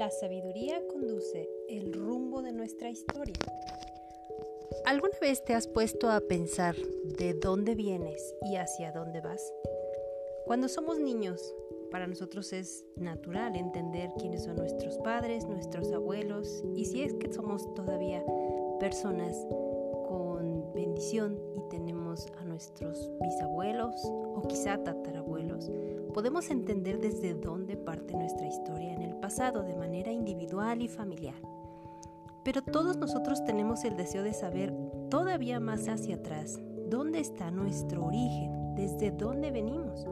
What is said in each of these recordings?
La sabiduría conduce el rumbo de nuestra historia. ¿Alguna vez te has puesto a pensar de dónde vienes y hacia dónde vas? Cuando somos niños, para nosotros es natural entender quiénes son nuestros padres, nuestros abuelos y si es que somos todavía personas y tenemos a nuestros bisabuelos o quizá tatarabuelos, podemos entender desde dónde parte nuestra historia en el pasado de manera individual y familiar. Pero todos nosotros tenemos el deseo de saber todavía más hacia atrás dónde está nuestro origen, desde dónde venimos.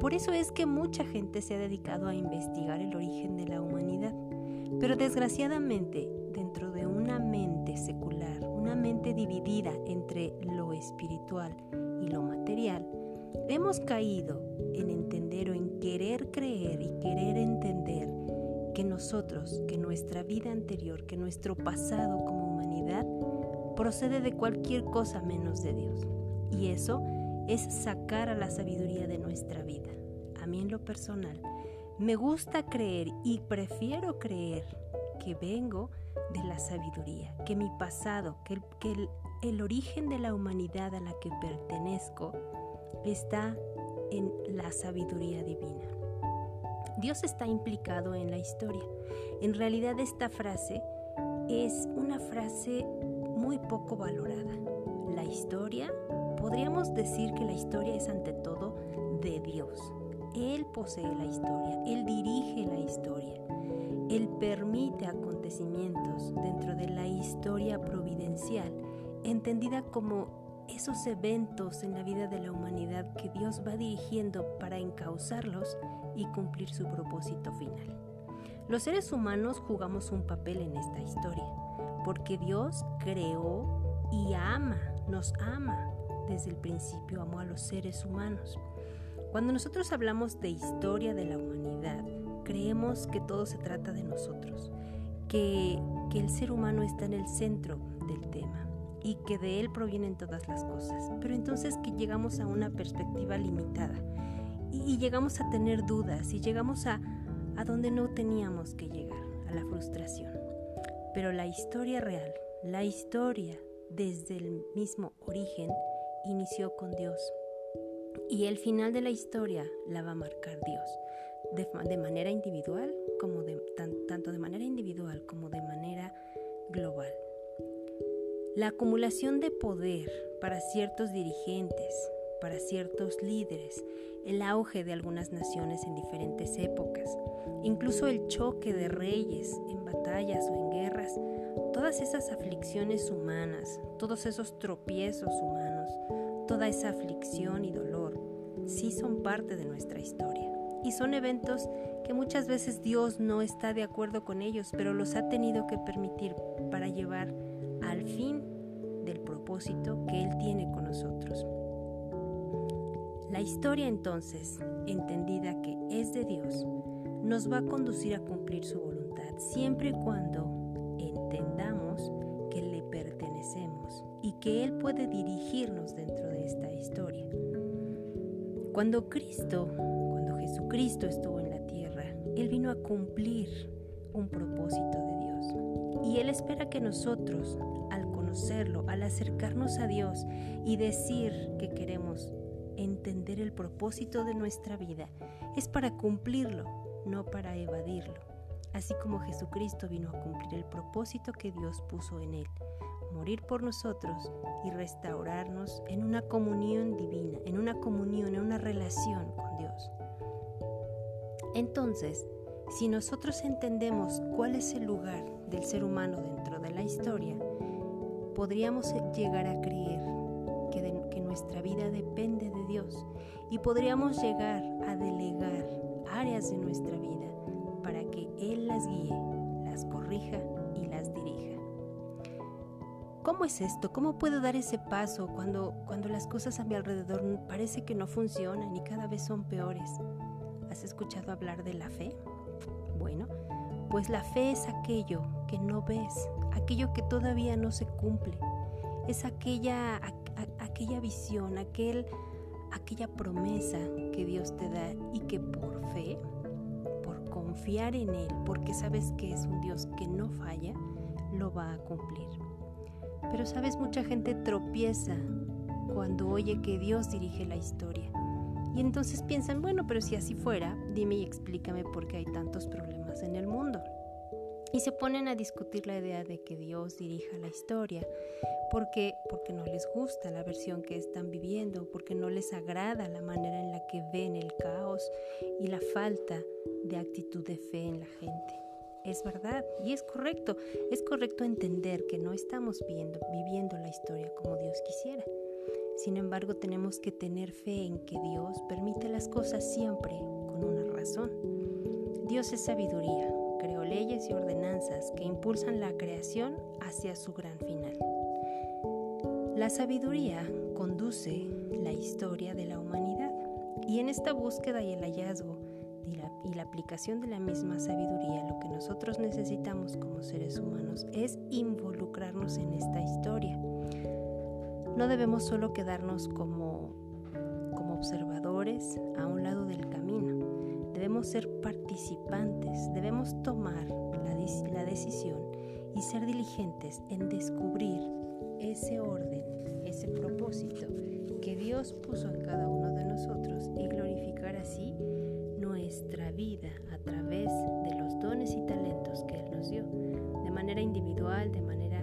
Por eso es que mucha gente se ha dedicado a investigar el origen de la humanidad. Pero desgraciadamente, dentro de una mente secular, dividida entre lo espiritual y lo material, hemos caído en entender o en querer creer y querer entender que nosotros, que nuestra vida anterior, que nuestro pasado como humanidad procede de cualquier cosa menos de Dios. Y eso es sacar a la sabiduría de nuestra vida. A mí en lo personal, me gusta creer y prefiero creer que vengo de la sabiduría, que mi pasado, que el, origen de la humanidad a la que pertenezco está en la sabiduría divina. Dios está implicado en la historia. En realidad esta frase es una frase muy poco valorada. La historia, podríamos decir que la historia es ante todo de Dios. Él posee la historia, Él dirige la historia, Él permite acontecimientos dentro de la historia providencial, entendida como esos eventos en la vida de la humanidad que Dios va dirigiendo para encauzarlos y cumplir su propósito final. Los seres humanos jugamos un papel en esta historia, porque Dios creó y ama, nos ama. Desde el principio amó a los seres humanos. Cuando nosotros hablamos de historia de la humanidad, creemos que todo se trata de nosotros, que, que el ser humano está en el centro del tema y que de Él provienen todas las cosas. Pero entonces que llegamos a una perspectiva limitada y, llegamos a tener dudas y llegamos a, a donde no teníamos que llegar, a la frustración. Pero la historia real, la historia desde el mismo origen, inició con Dios. Y el final de la historia la va a marcar Dios, de, manera individual, como de, tanto de manera individual como de manera global. La acumulación de poder para ciertos dirigentes, para ciertos líderes, el auge de algunas naciones en diferentes épocas, incluso el choque de reyes en batallas o en guerras, todas esas aflicciones humanas, todos esos tropiezos humanos, toda esa aflicción y dolor, sí son parte de nuestra historia. Y son eventos que muchas veces Dios no está de acuerdo con ellos, pero los ha tenido que permitir para llevar al fin del propósito que Él tiene con nosotros. La historia entonces, entendida que es de Dios, nos va a conducir a cumplir su voluntad siempre y cuando entendamos que Él puede dirigirnos dentro de esta historia. Cuando Cristo, cuando Jesucristo estuvo en la tierra, Él vino a cumplir un propósito de Dios. Y Él espera que nosotros, al conocerlo, al acercarnos a Dios y decir que queremos entender el propósito de nuestra vida, es para cumplirlo, no para evadirlo. Así como Jesucristo vino a cumplir el propósito que Dios puso en Él, morir por nosotros y restaurarnos en una comunión divina, en una comunión, en una relación con Dios. Entonces, si nosotros entendemos cuál es el lugar del ser humano dentro de la historia, podríamos llegar a creer que, nuestra vida depende de Dios y podríamos llegar a delegar áreas de nuestra vida para que Él las guíe, las corrija. ¿Cómo es esto? ¿Cómo puedo dar ese paso cuando, cuando las cosas a mi alrededor parece que no funcionan y cada vez son peores? ¿Has escuchado hablar de la fe? Bueno, pues la fe es aquello que no ves, aquello que todavía no se cumple. Es aquella, aquella visión, aquel, aquella promesa que Dios te da y que por fe, por confiar en Él porque sabes que es un Dios que no falla, lo va a cumplir. Pero sabes, mucha gente tropieza cuando oye que Dios dirige la historia. Y entonces piensan, bueno, pero si así fuera, dime y explícame por qué hay tantos problemas en el mundo. Y se ponen a discutir la idea de que Dios dirija la historia, porque porque no les gusta la versión que están viviendo, porque no les agrada la manera en la que ven el caos y la falta de actitud de fe en la gente. Es verdad y es correcto, es correcto entender que no estamos viendo, viviendo la historia como Dios quisiera. Sin embargo, tenemos que tener fe en que Dios permite las cosas siempre con una razón. Dios es sabiduría, creó leyes y ordenanzas que impulsan la creación hacia su gran final. La sabiduría conduce la historia de la humanidad y en esta búsqueda y el hallazgo y la, aplicación de la misma sabiduría, lo que nosotros necesitamos como seres humanos es involucrarnos en esta historia. No debemos solo quedarnos como, como observadores a un lado del camino, debemos ser participantes, debemos tomar la, la decisión y ser diligentes en descubrir ese orden, ese propósito que Dios puso en cada uno de nosotros y glorificar así nuestra vida a través de los dones y talentos que Él nos dio, de manera individual, de manera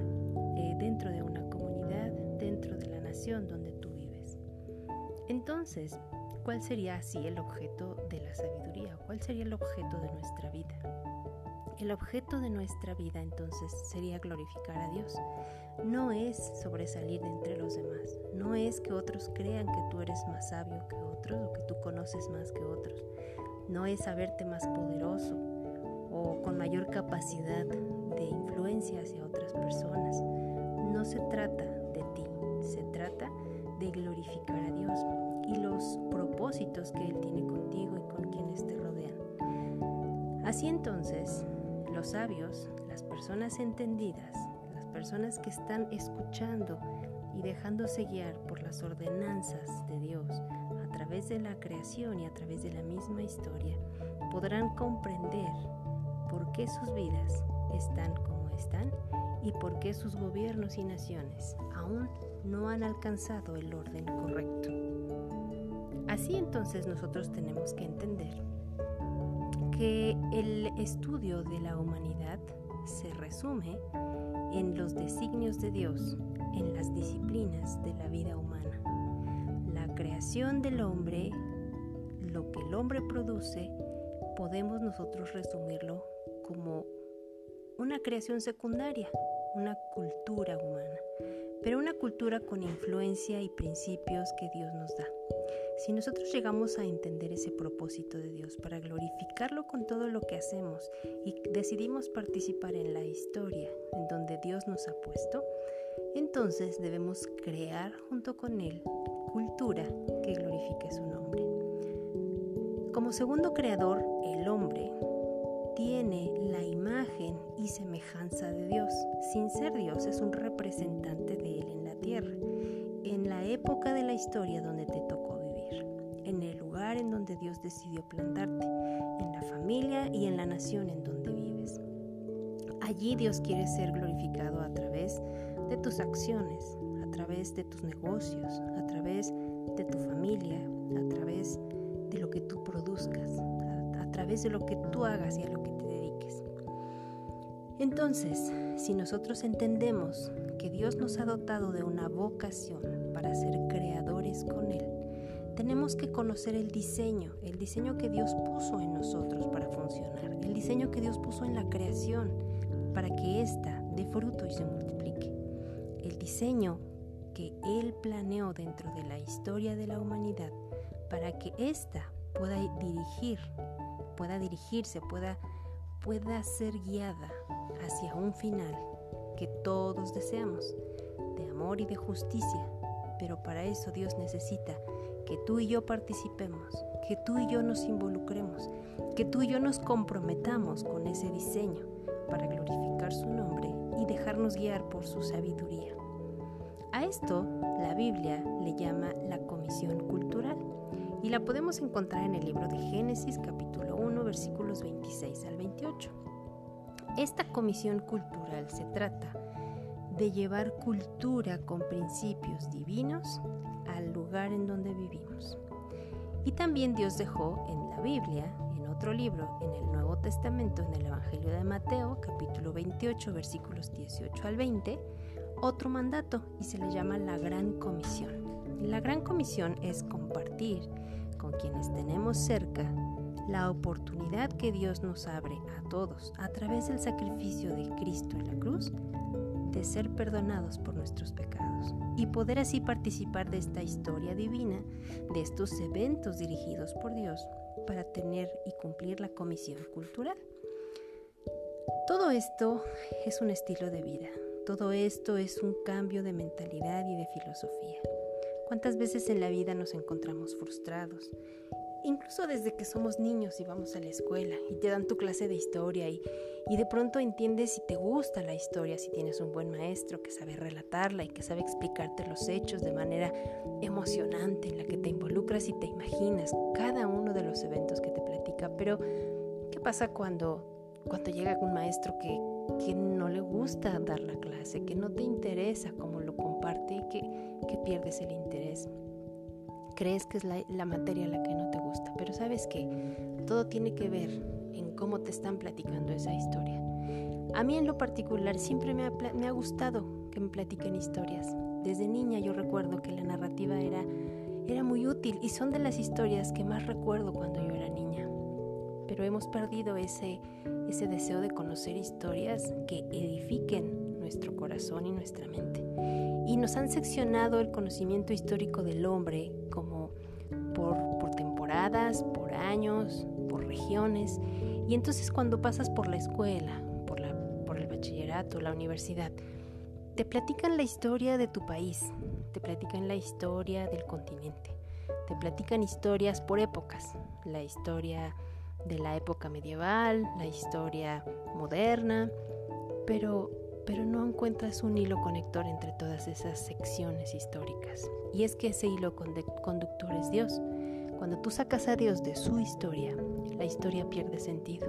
eh, dentro de una comunidad, dentro de la nación donde tú vives. Entonces, ¿cuál sería así el objeto de la sabiduría? ¿Cuál sería el objeto de nuestra vida? El objeto de nuestra vida entonces sería glorificar a Dios. No es sobresalir entre los demás, no es que otros crean que tú eres más sabio que otros o que tú conoces más que otros, no es saberte más poderoso o con mayor capacidad de influencia hacia otras personas. No se trata de ti, se trata de glorificar a Dios y los propósitos que Él tiene contigo y con quienes te rodean. Así entonces, los sabios, las personas entendidas, las personas que están escuchando y dejándose guiar por las ordenanzas de Dios a través de la creación y a través de la misma historia, podrán comprender por qué sus vidas están como están y por qué sus gobiernos y naciones aún no han alcanzado el orden correcto. Así entonces nosotros tenemos que entender que el estudio de la humanidad se resume en los designios de Dios, en las disciplinas de la vida humana. Creación del hombre, lo que el hombre produce, podemos nosotros resumirlo como una creación secundaria, una cultura humana, pero una cultura con influencia y principios que Dios nos da. Si nosotros llegamos a entender ese propósito de Dios para glorificarlo con todo lo que hacemos y decidimos participar en la historia en donde Dios nos ha puesto, entonces debemos crear junto con Él cultura que glorifique su nombre. Como segundo creador, el hombre tiene la imagen y semejanza de Dios. Sin ser Dios, es un representante de Él en la tierra, en la época de la historia donde te tocó en el lugar en donde Dios decidió plantarte, en la familia y en la nación en donde vives. Allí Dios quiere ser glorificado a través de tus acciones, través de tus negocios, a través de tu familia, a través de lo que tú produzcas, a, través de lo que tú hagas y a lo que te dediques. Entonces, si nosotros entendemos que Dios nos ha dotado de una vocación para ser creadores con Él, tenemos que conocer el diseño, el diseño que Dios puso en nosotros para funcionar, el diseño que Dios puso en la creación para que ésta dé fruto y se multiplique, el diseño que Él planeó dentro de la historia de la humanidad para que ésta pueda dirigir, pueda dirigirse, pueda, pueda ser guiada hacia un final que todos deseamos, de amor y de justicia. Pero para eso Dios necesita que tú y yo participemos, que tú y yo nos involucremos, que tú y yo nos comprometamos con ese diseño para glorificar su nombre y dejarnos guiar por su sabiduría. A esto la Biblia le llama la comisión cultural y la podemos encontrar en el libro de Génesis capítulo 1 versículos 26 al 28. Esta comisión cultural se trata de llevar cultura con principios divinos al lugar en donde vivimos. Y también Dios dejó en la Biblia, en otro libro, en el Nuevo Testamento, en el Evangelio de Mateo, capítulo 28, versículos 18 al 20, otro mandato y se le llama la Gran Comisión. La Gran Comisión es compartir con quienes tenemos cerca la oportunidad que Dios nos abre a todos a través del sacrificio de Cristo en la cruz de ser perdonados por nuestros pecados y poder así participar de esta historia divina, de estos eventos dirigidos por Dios para tener y cumplir la comisión cultural. Todo esto es un estilo de vida, todo esto es un cambio de mentalidad y de filosofía. ¿Cuántas veces en la vida nos encontramos frustrados? Incluso desde que somos niños y vamos a la escuela y te dan tu clase de historia y, y de pronto entiendes si te gusta la historia, si tienes un buen maestro que sabe relatarla y que sabe explicarte los hechos de manera emocionante, en la que te involucras y te imaginas cada uno de los eventos que te platica. Pero, ¿qué pasa cuando, cuando llega un maestro que, que no le gusta dar la clase, que no te interesa cómo lo comparte y que, que pierdes el interés? crees que es la, la, materia la que no te gusta, pero sabes que todo tiene que ver en cómo te están platicando esa historia. A mí en lo particular siempre me ha, me ha gustado que me platiquen historias. Desde niña yo recuerdo que la narrativa era, era muy útil y son de las historias que más recuerdo cuando yo era niña. Pero hemos perdido ese, ese deseo de conocer historias que edifiquen nuestro corazón y nuestra mente. Y nos han seccionado el conocimiento histórico del hombre como por, por temporadas, por años, por regiones. Y entonces cuando pasas por la escuela, por, la, por el bachillerato, la universidad, te platican la historia de tu país, te platican la historia del continente, te platican historias por épocas, la historia de la época medieval, la historia moderna, pero pero no encuentras un hilo conector entre todas esas secciones históricas. Y es que ese hilo conductor es Dios. Cuando tú sacas a Dios de su historia, la historia pierde sentido.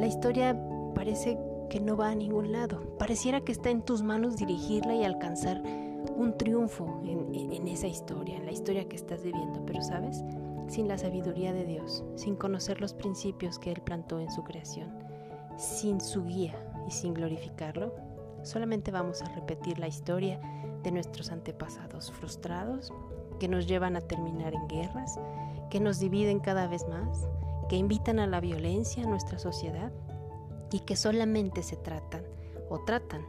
La historia parece que no va a ningún lado. Pareciera que está en tus manos dirigirla y alcanzar un triunfo en, en, esa historia, en la historia que estás viviendo. Pero sabes, sin la sabiduría de Dios, sin conocer los principios que Él plantó en su creación, sin su guía y sin glorificarlo, Solamente vamos a repetir la historia de nuestros antepasados frustrados, que nos llevan a terminar en guerras, que nos dividen cada vez más, que invitan a la violencia en nuestra sociedad y que solamente se tratan o tratan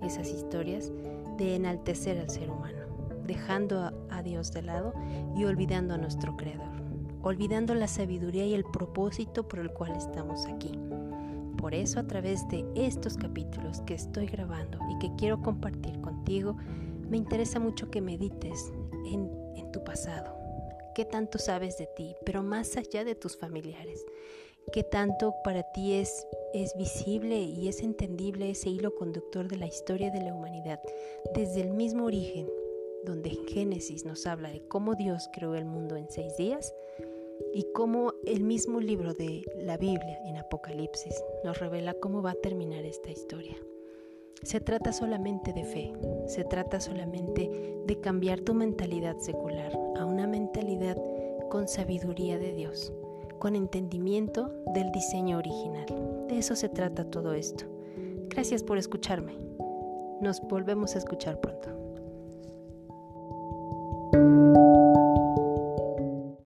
esas historias de enaltecer al ser humano, dejando a, Dios de lado y olvidando a nuestro Creador, olvidando la sabiduría y el propósito por el cual estamos aquí. Por eso a través de estos capítulos que estoy grabando y que quiero compartir contigo, me interesa mucho que medites en, tu pasado, qué tanto sabes de ti, pero más allá de tus familiares, qué tanto para ti es visible y es entendible ese hilo conductor de la historia de la humanidad, desde el mismo origen, donde en Génesis nos habla de cómo Dios creó el mundo en seis días, y cómo el mismo libro de la Biblia en Apocalipsis nos revela cómo va a terminar esta historia. Se trata solamente de fe, se trata solamente de cambiar tu mentalidad secular a una mentalidad con sabiduría de Dios, con entendimiento del diseño original. De eso se trata todo esto. Gracias por escucharme. Nos volvemos a escuchar pronto.